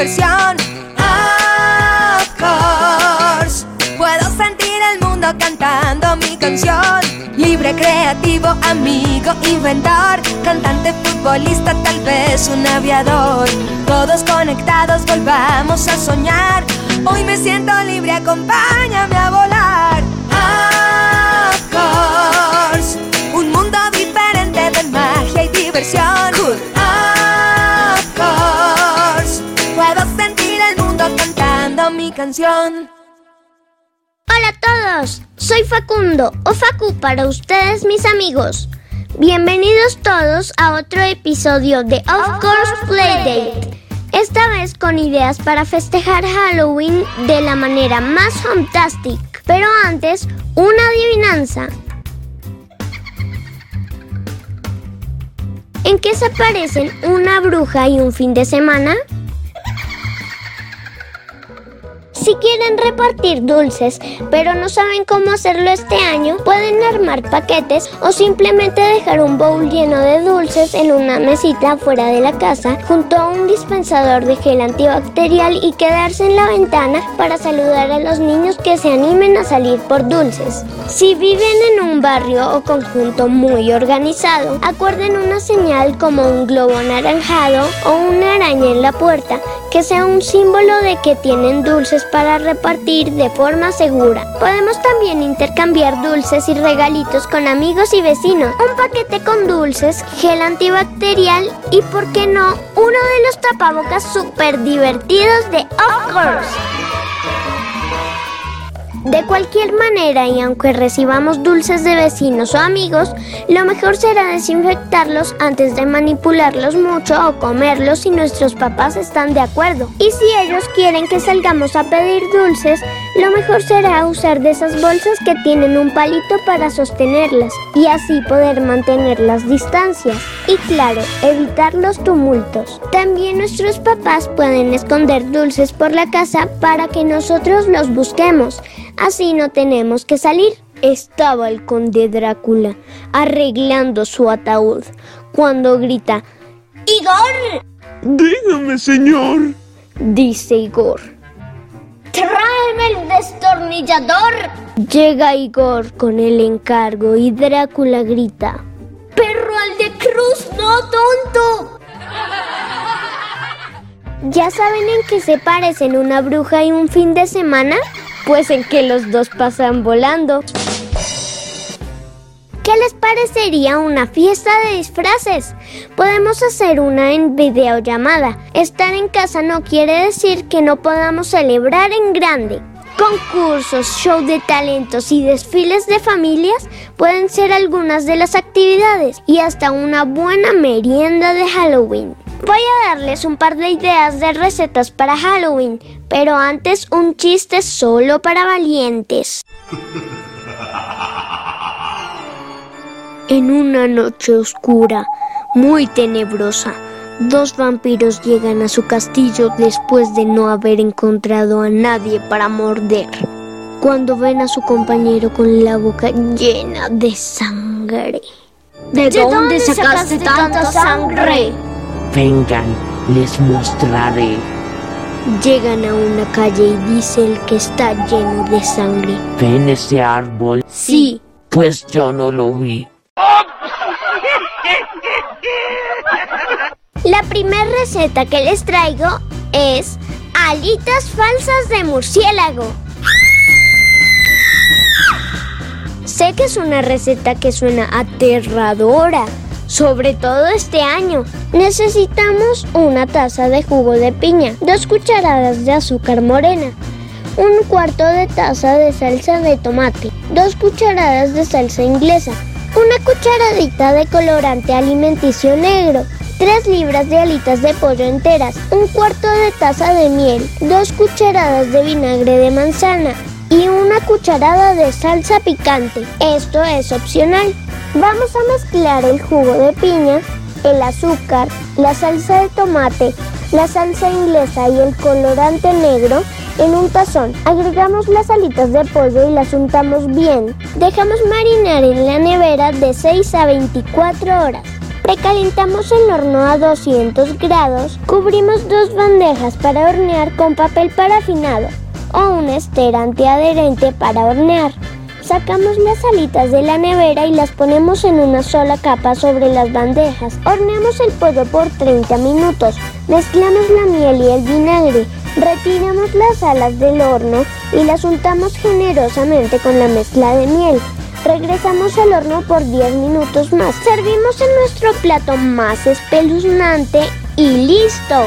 Of course, puedo sentir el mundo cantando mi canción. Libre, creativo, amigo, inventor, cantante, futbolista, tal vez un aviador. Todos conectados, volvamos a soñar. Hoy me siento libre, acompáñame a volar. Mi canción. Hola a todos, soy Facundo o Facu para ustedes mis amigos. Bienvenidos todos a otro episodio de Of Course Playdate. Esta vez con ideas para festejar Halloween de la manera más fantastic. Pero antes, una adivinanza. ¿En qué se parecen una bruja y un fin de semana? Si quieren repartir dulces, pero no saben cómo hacerlo este año, pueden armar paquetes o simplemente dejar un bowl lleno de dulces en una mesita fuera de la casa junto a un dispensador de gel antibacterial y quedarse en la ventana para saludar a los niños que se animen a salir por dulces. Si viven en un barrio o conjunto muy organizado, acuerden una señal como un globo anaranjado o una araña en la puerta que sea un símbolo de que tienen dulces para repartir de forma segura. Podemos también intercambiar dulces y regalitos con amigos y vecinos. Un paquete con dulces, gel antibacterial y, ¿por qué no?, uno de los tapabocas súper divertidos de Of. De cualquier manera, y aunque recibamos dulces de vecinos o amigos, lo mejor será desinfectarlos antes de manipularlos mucho o comerlos si nuestros papás están de acuerdo. Y si ellos quieren que salgamos a pedir dulces, lo mejor será usar de esas bolsas que tienen un palito para sostenerlas y así poder mantener las distancias. Y claro, evitar los tumultos. También nuestros papás pueden esconder dulces por la casa para que nosotros los busquemos. Así no tenemos que salir. Estaba el conde Drácula arreglando su ataúd cuando grita ¡Igor! Dígame, señor. dice Igor. ¡Tráeme el destornillador! Llega Igor con el encargo y Drácula grita ¡Perro al de cruz, no tonto! ¿Ya saben en qué se parecen una bruja y un fin de semana? Pues en que los dos pasan volando. ¿Qué les parecería una fiesta de disfraces? Podemos hacer una en videollamada. Estar en casa no quiere decir que no podamos celebrar en grande. Concursos, show de talentos y desfiles de familias pueden ser algunas de las actividades y hasta una buena merienda de Halloween. Voy a darles un par de ideas de recetas para Halloween, pero antes un chiste solo para valientes. En una noche oscura, muy tenebrosa, dos vampiros llegan a su castillo después de no haber encontrado a nadie para morder. Cuando ven a su compañero con la boca llena de sangre. ¿De, dónde sacaste tanta sangre? Vengan, les mostraré. Llegan a una calle y dice el que está lleno de sangre. ¿Ven ese árbol? Sí, Pues yo no lo vi. La primera receta que les traigo es alitas falsas de murciélago. Sé que es una receta que suena aterradora, sobre todo este año. Necesitamos una taza de jugo de piña, dos cucharadas de azúcar morena, un cuarto de taza de salsa de tomate, dos cucharadas de salsa inglesa, una cucharadita de colorante alimenticio negro, 3 libras de alitas de pollo enteras, un cuarto de taza de miel, dos cucharadas de vinagre de manzana y una cucharada de salsa picante. Esto es opcional. Vamos a mezclar el jugo de piña, el azúcar, la salsa de tomate, la salsa inglesa y el colorante negro en un tazón. Agregamos las alitas de pollo y las untamos bien. Dejamos marinar en la nevera de 6 a 24 horas. Precalentamos el horno a 200 grados, cubrimos dos bandejas para hornear con papel parafinado o una estera antiadherente para hornear. Sacamos las alitas de la nevera y las ponemos en una sola capa sobre las bandejas. Horneamos el pollo por 30 minutos. Mezclamos la miel y el vinagre. Retiramos las alas del horno y las untamos generosamente con la mezcla de miel. Regresamos al horno por 10 minutos más. Servimos en nuestro plato más espeluznante y listo.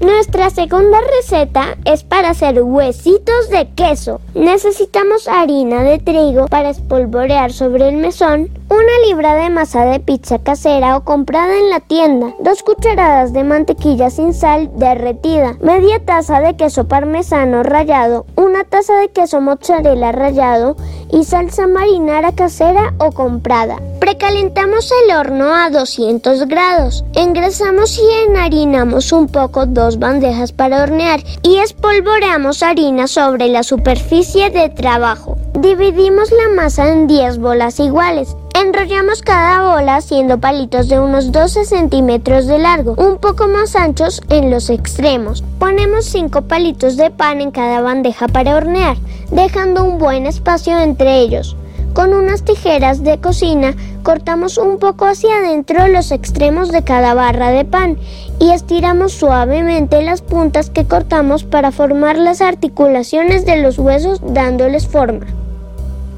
Nuestra segunda receta es para hacer huesitos de queso. Necesitamos harina de trigo para espolvorear sobre el mesón, una libra de masa de pizza casera o comprada en la tienda, dos cucharadas de mantequilla sin sal derretida, media taza de queso parmesano rallado, una taza de queso mozzarella rallado y salsa marinara casera o comprada. Precalentamos el horno a 200 grados. Engrasamos y enharinamos un poco dos bandejas para hornear y espolvoreamos harina sobre la superficie de trabajo. Dividimos la masa en 10 bolas iguales. Enrollamos cada bola haciendo palitos de unos 12 centímetros de largo, un poco más anchos en los extremos. Ponemos 5 palitos de pan en cada bandeja para hornear, dejando un buen espacio entre ellos. Con unas tijeras de cocina cortamos un poco hacia adentro los extremos de cada barra de pan y estiramos suavemente las puntas que cortamos para formar las articulaciones de los huesos dándoles forma.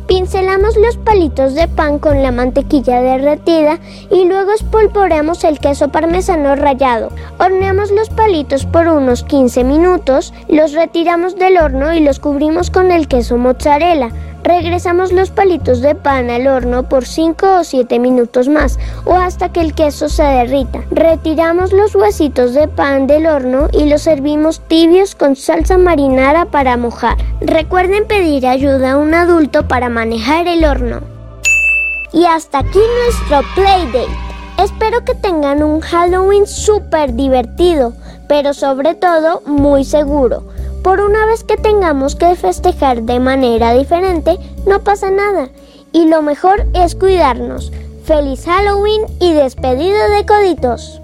Pincelamos los palitos de pan con la mantequilla derretida y luego espolvoreamos el queso parmesano rallado. Horneamos los palitos por unos 15 minutos, los retiramos del horno y los cubrimos con el queso mozzarella. Regresamos los palitos de pan al horno por 5 o 7 minutos más o hasta que el queso se derrita. Retiramos los huesitos de pan del horno y los servimos tibios con salsa marinara para mojar. Recuerden pedir ayuda a un adulto para manejar el horno. Y hasta aquí nuestro Playdate. Espero que tengan un Halloween súper divertido, pero sobre todo muy seguro. Por una vez que tengamos que festejar de manera diferente, no pasa nada. Y lo mejor es cuidarnos. Feliz Halloween y despedida de coditos.